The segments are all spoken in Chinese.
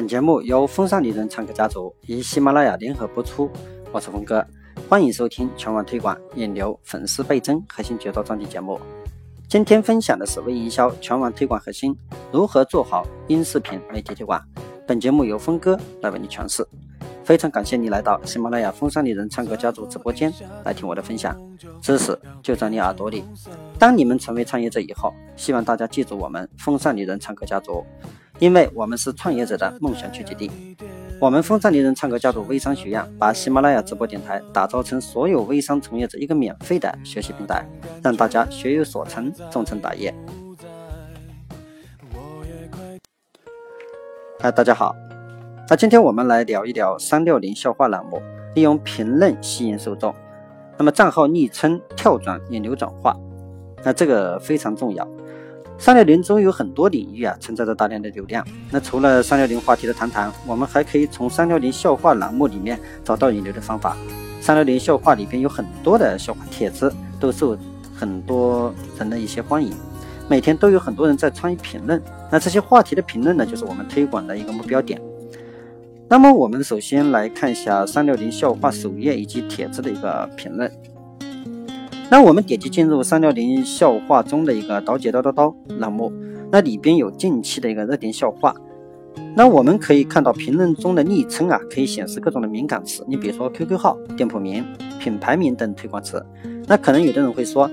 本节目由风尚丽人唱歌家族与喜马拉雅联合播出，我是峰哥，欢迎收听全网推广引流粉丝倍增核心绝招专辑节目。今天分享的是微营销全网推广核心，如何做好音视频媒体推广。本节目由峰哥来为你诠释。非常感谢你来到喜马拉雅风尚丽人唱歌家族直播间来听我的分享，知识就在你耳朵里。当你们成为创业者以后，希望大家记住我们风尚丽人唱歌家族。因为我们是创业者的梦想聚集地，我们风尚丽人唱歌家族微商学院把喜马拉雅直播电台打造成所有微商从业者一个免费的学习平台，让大家学有所成，终成大业。嗨，大家好，那今天我们来聊一聊三六零笑话栏目，利用评论吸引受众，那么账号昵称跳转引流转化，那这个非常重要。三六零中有很多领域啊，存在着大量的流量。那除了三六零话题的谈谈，我们还可以从三六零笑话栏目里面找到引流的方法。三六零笑话里边有很多的笑话帖子，都受很多人的一些欢迎，每天都有很多人在参与评论。那这些话题的评论呢，就是我们推广的一个目标点。那么我们首先来看一下三六零笑话首页以及帖子的一个评论。那我们点击进入三六零笑话中的一个刀姐叨叨叨栏目，那里边有近期的一个热点笑话。那我们可以看到评论中的昵称啊，可以显示各种的敏感词，你比如说 QQ 号、店铺名、品牌名等推广词。那可能有的人会说，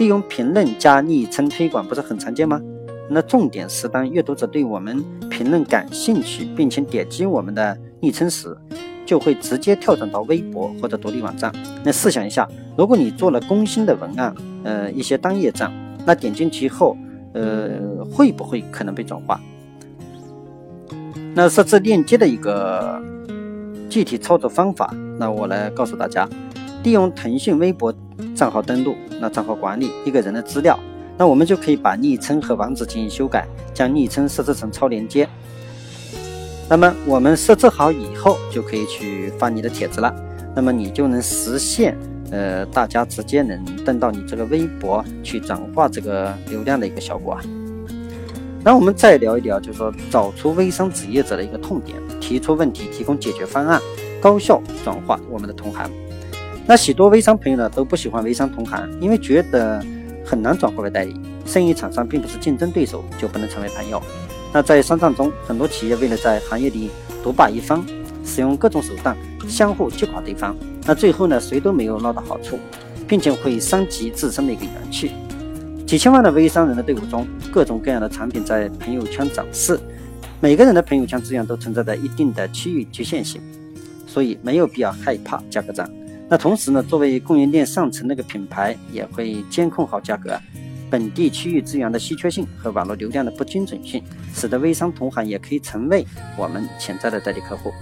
利用评论加昵称推广不是很常见吗？那重点是当阅读者对我们评论感兴趣，并且点击我们的昵称时。就会直接跳转到微博或者独立网站。那试想一下，如果你做了攻心的文案，呃，一些单页站，那点进去后，呃，会不会可能被转化？那设置链接的一个具体操作方法，那我来告诉大家：利用腾讯微博账号登录，那账号管理一个人的资料，那我们就可以把昵称和网址进行修改，将昵称设置成超链接。那么我们设置好以后，就可以去发你的帖子了。那么你就能实现，呃，大家直接能登到你这个微博去转化这个流量的一个效果啊。那我们再聊一聊，就是说找出微商职业者的一个痛点，提出问题，提供解决方案，高效转化我们的同行。那许多微商朋友呢都不喜欢微商同行，因为觉得很难转化为代理。生意厂商并不是竞争对手，就不能成为朋友。那在商战中，很多企业为了在行业里独霸一方，使用各种手段相互击垮对方。那最后呢，谁都没有捞到好处，并且会伤及自身的一个元气。几千万的微商人的队伍中，各种各样的产品在朋友圈展示，每个人的朋友圈资源都存在着一定的区域局限性，所以没有必要害怕价格战。那同时呢，作为供应链上层那个品牌，也会监控好价格。本地区域资源的稀缺性和网络流量的不精准性，使得微商同行也可以成为我们潜在的代理客户。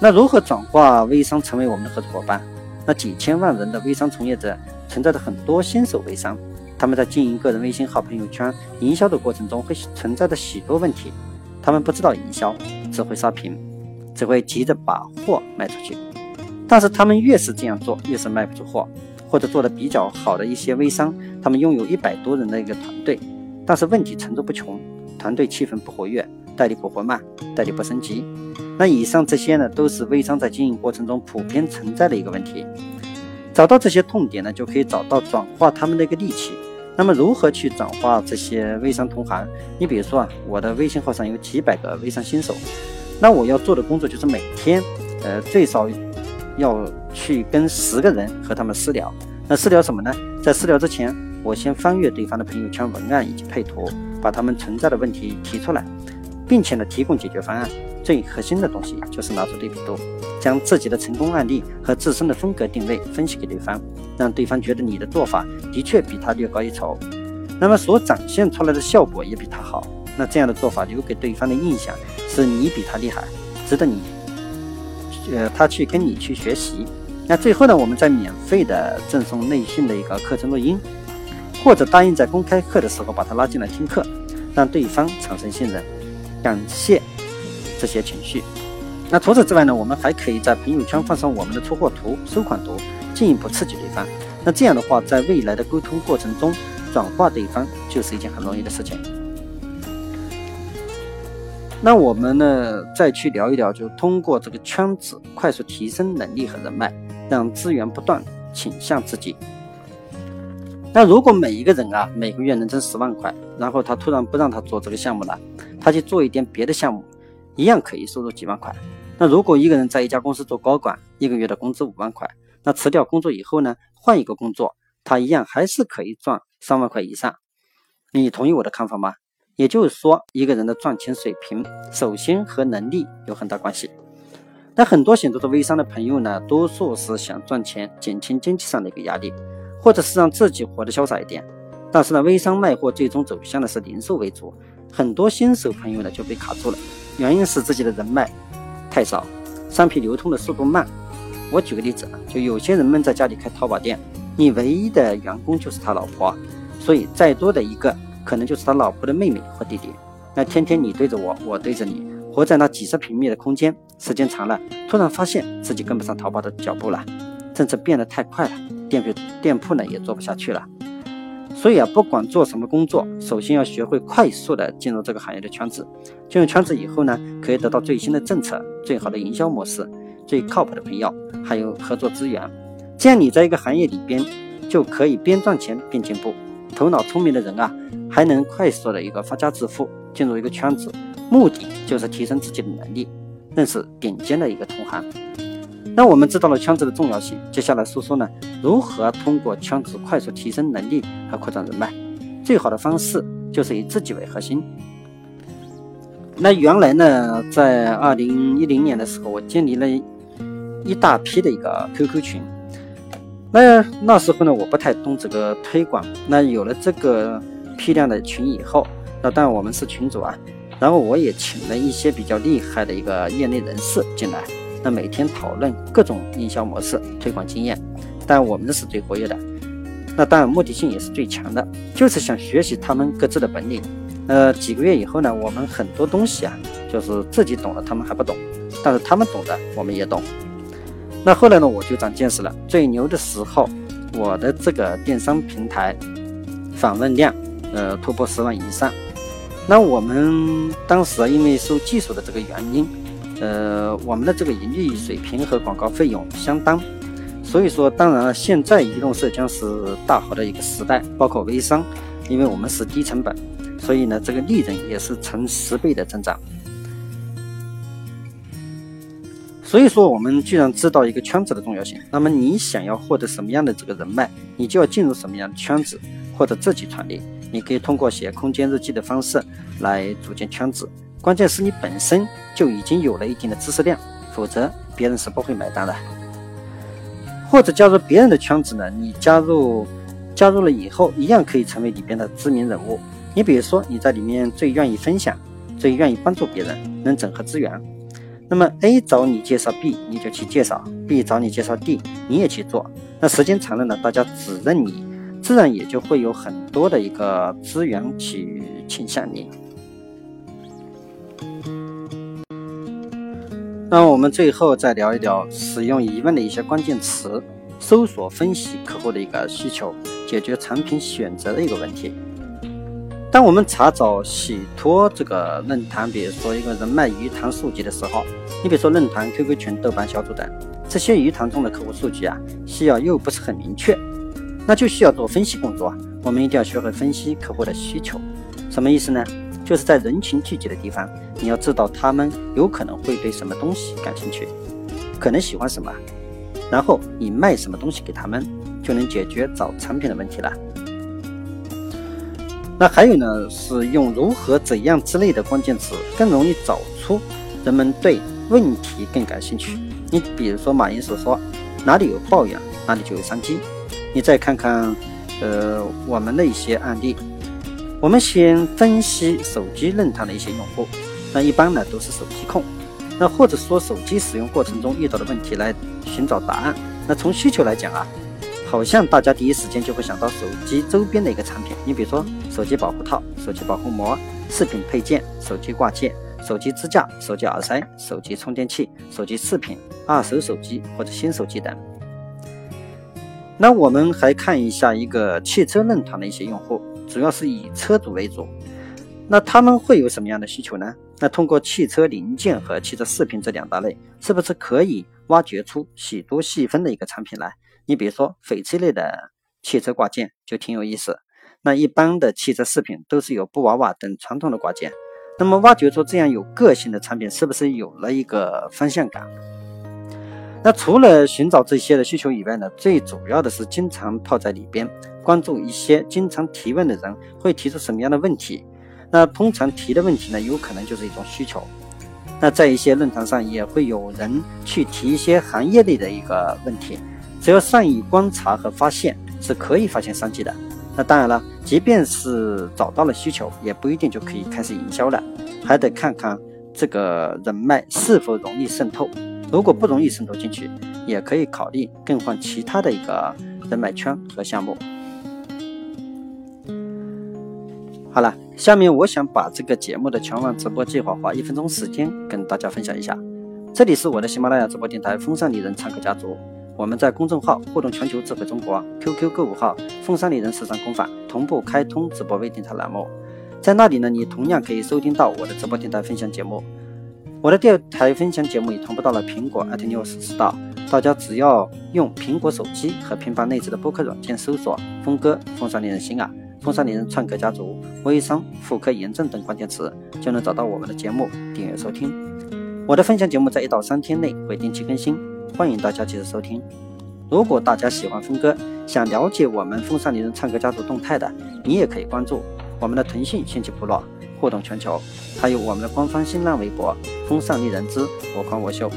那如何转化微商成为我们的合作伙伴？那几千万人的微商从业者存在着很多新手微商，他们在经营个人微信号、朋友圈营销的过程中会存在着许多问题。他们不知道营销，只会刷屏，只会急着把货卖出去。但是他们越是这样做，越是卖不出货。或者做的比较好的一些微商，他们拥有一百多人的一个团队，但是问题层出不穷，团队气氛不活跃，代理不活慢，代理不升级。那以上这些呢，都是微商在经营过程中普遍存在的一个问题。找到这些痛点呢，就可以找到转化他们的一个利器。那么如何去转化这些微商同行？你比如说啊，我的微信号上有几百个微商新手，那我要做的工作就是每天，呃，最少。要去跟十个人和他们私聊，那私聊什么呢？在私聊之前，我先翻阅对方的朋友圈文案以及配图，把他们存在的问题提出来，并且呢提供解决方案。最核心的东西就是拿出对比度，将自己的成功案例和自身的风格定位分析给对方，让对方觉得你的做法的确比他略高一筹，那么所展现出来的效果也比他好。那这样的做法留给对方的印象是你比他厉害，值得你。呃，他去跟你去学习，那最后呢，我们再免费的赠送内训的一个课程录音，或者答应在公开课的时候把他拉进来听课，让对方产生信任，感谢这些情绪。那除此之外呢，我们还可以在朋友圈放上我们的出货图、收款图，进一步刺激对方。那这样的话，在未来的沟通过程中，转化对方就是一件很容易的事情。那我们呢，再去聊一聊，就通过这个圈子快速提升能力和人脉，让资源不断倾向自己。那如果每一个人啊，每个月能挣十万块，然后他突然不让他做这个项目了，他去做一点别的项目，一样可以收入几万块。那如果一个人在一家公司做高管，一个月的工资五万块，那辞掉工作以后呢，换一个工作，他一样还是可以赚三万块以上。你同意我的看法吗？也就是说，一个人的赚钱水平，首先和能力有很大关系。那很多想做微商的朋友呢，多数是想赚钱，减轻经济上的一个压力，或者是让自己活得潇洒一点。但是呢，微商卖货最终走向的是零售为主，很多新手朋友呢就被卡住了，原因是自己的人脉太少，商品流通的速度慢。我举个例子，就有些人们在家里开淘宝店，你唯一的员工就是他老婆，所以再多的一个。可能就是他老婆的妹妹或弟弟，那天天你对着我，我对着你，活在那几十平米的空间，时间长了，突然发现自己跟不上淘宝的脚步了，政策变得太快了，店铺店铺呢也做不下去了。所以啊，不管做什么工作，首先要学会快速的进入这个行业的圈子，进入圈子以后呢，可以得到最新的政策、最好的营销模式、最靠谱的朋友，还有合作资源，这样你在一个行业里边就可以边赚钱边进步。头脑聪明的人啊。还能快速的一个发家致富，进入一个圈子，目的就是提升自己的能力，认识顶尖的一个同行。那我们知道了圈子的重要性，接下来说说呢，如何通过圈子快速提升能力和扩展人脉？最好的方式就是以自己为核心。那原来呢，在二零一零年的时候，我建立了一大批的一个 QQ 群。那那时候呢，我不太懂这个推广。那有了这个。批量的群以后，那当然我们是群主啊，然后我也请了一些比较厉害的一个业内人士进来，那每天讨论各种营销模式、推广经验，但我们是最活跃的，那当然目的性也是最强的，就是想学习他们各自的本领。呃，几个月以后呢，我们很多东西啊，就是自己懂了，他们还不懂，但是他们懂的，我们也懂。那后来呢，我就长见识了，最牛的时候，我的这个电商平台访问量。呃，突破十万以上。那我们当时啊，因为受技术的这个原因，呃，我们的这个盈利水平和广告费用相当。所以说，当然了，现在移动社交是大好的一个时代，包括微商，因为我们是低成本，所以呢，这个利润也是成十倍的增长。所以说，我们既然知道一个圈子的重要性，那么你想要获得什么样的这个人脉，你就要进入什么样的圈子，或者自己创立。你可以通过写空间日记的方式来组建圈子，关键是你本身就已经有了一定的知识量，否则别人是不会买单的。或者加入别人的圈子呢？你加入加入了以后，一样可以成为里边的知名人物。你比如说你在里面最愿意分享，最愿意帮助别人，能整合资源。那么 A 找你介绍 B，你就去介绍；B 找你介绍 D，你也去做。那时间长了呢，大家只认你。自然也就会有很多的一个资源去倾向你。那我们最后再聊一聊使用疑问的一些关键词，搜索分析客户的一个需求，解决产品选择的一个问题。当我们查找喜托这个论坛，比如说一个人脉鱼塘数据的时候，你比如说论坛、QQ 群、豆瓣小组等这些鱼塘中的客户数据啊，需要又不是很明确。那就需要做分析工作啊！我们一定要学会分析客户的需求，什么意思呢？就是在人群聚集的地方，你要知道他们有可能会对什么东西感兴趣，可能喜欢什么，然后你卖什么东西给他们，就能解决找产品的问题了。那还有呢，是用如何、怎样之类的关键词，更容易找出人们对问题更感兴趣。你比如说马云所说：“哪里有抱怨，哪里就有商机。”你再看看，呃，我们的一些案例。我们先分析手机论坛的一些用户，那一般呢都是手机控，那或者说手机使用过程中遇到的问题来寻找答案。那从需求来讲啊，好像大家第一时间就会想到手机周边的一个产品。你比如说手机保护套、手机保护膜、饰品配件、手机挂件、手机支架、手机耳塞、手机充电器、手机饰品、二手手机或者新手机等。那我们还看一下一个汽车论坛的一些用户，主要是以车主为主。那他们会有什么样的需求呢？那通过汽车零件和汽车饰品这两大类，是不是可以挖掘出许多细分的一个产品来？你比如说翡翠类的汽车挂件就挺有意思。那一般的汽车饰品都是有布娃娃等传统的挂件，那么挖掘出这样有个性的产品，是不是有了一个方向感？那除了寻找这些的需求以外呢，最主要的是经常泡在里边，关注一些经常提问的人会提出什么样的问题。那通常提的问题呢，有可能就是一种需求。那在一些论坛上也会有人去提一些行业内的一个问题，只要善于观察和发现，是可以发现商机的。那当然了，即便是找到了需求，也不一定就可以开始营销了，还得看看这个人脉是否容易渗透。如果不容易渗透进去，也可以考虑更换其他的一个人脉圈和项目。好了，下面我想把这个节目的全网直播计划花一分钟时间跟大家分享一下。这里是我的喜马拉雅直播电台“风尚丽人唱歌家族”，我们在公众号“互动全球智慧中国 ”QQ 购物号“风尚丽人时尚工坊”同步开通直播微电台栏目，在那里呢，你同样可以收听到我的直播电台分享节目。我的电台分享节目也同步到了苹果 iTunes 频道大家只要用苹果手机和平板内置的播客软件搜索“峰哥”“风尚丽人心啊”“风尚丽人唱歌家族”“微商”“妇科炎症”等关键词，就能找到我们的节目，订阅收听。我的分享节目在一到三天内会定期更新，欢迎大家及时收听。如果大家喜欢峰哥，想了解我们风尚丽人唱歌家族动态的，你也可以关注我们的腾讯兴趣部落。互动全球，还有我们的官方新浪微博“风尚丽人之我狂我秀”，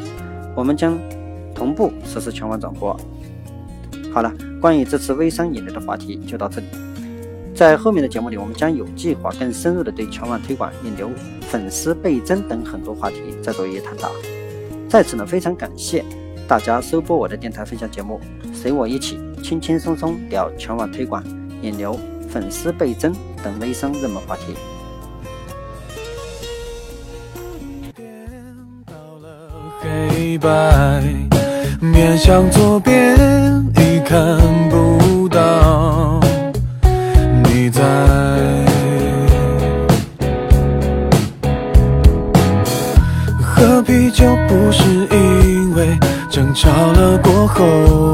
我们将同步实施全网转播。好了，关于这次微商引流的话题就到这里，在后面的节目里，我们将有计划更深入的对全网推广、引流、粉丝倍增等很多话题再做一一探讨。在此呢，非常感谢大家收播我的电台分享节目，随我一起轻轻松松聊全网推广、引流、粉丝倍增等微商热门话题。白，面向左边已看不到你在。喝啤酒不是因为争吵了过后。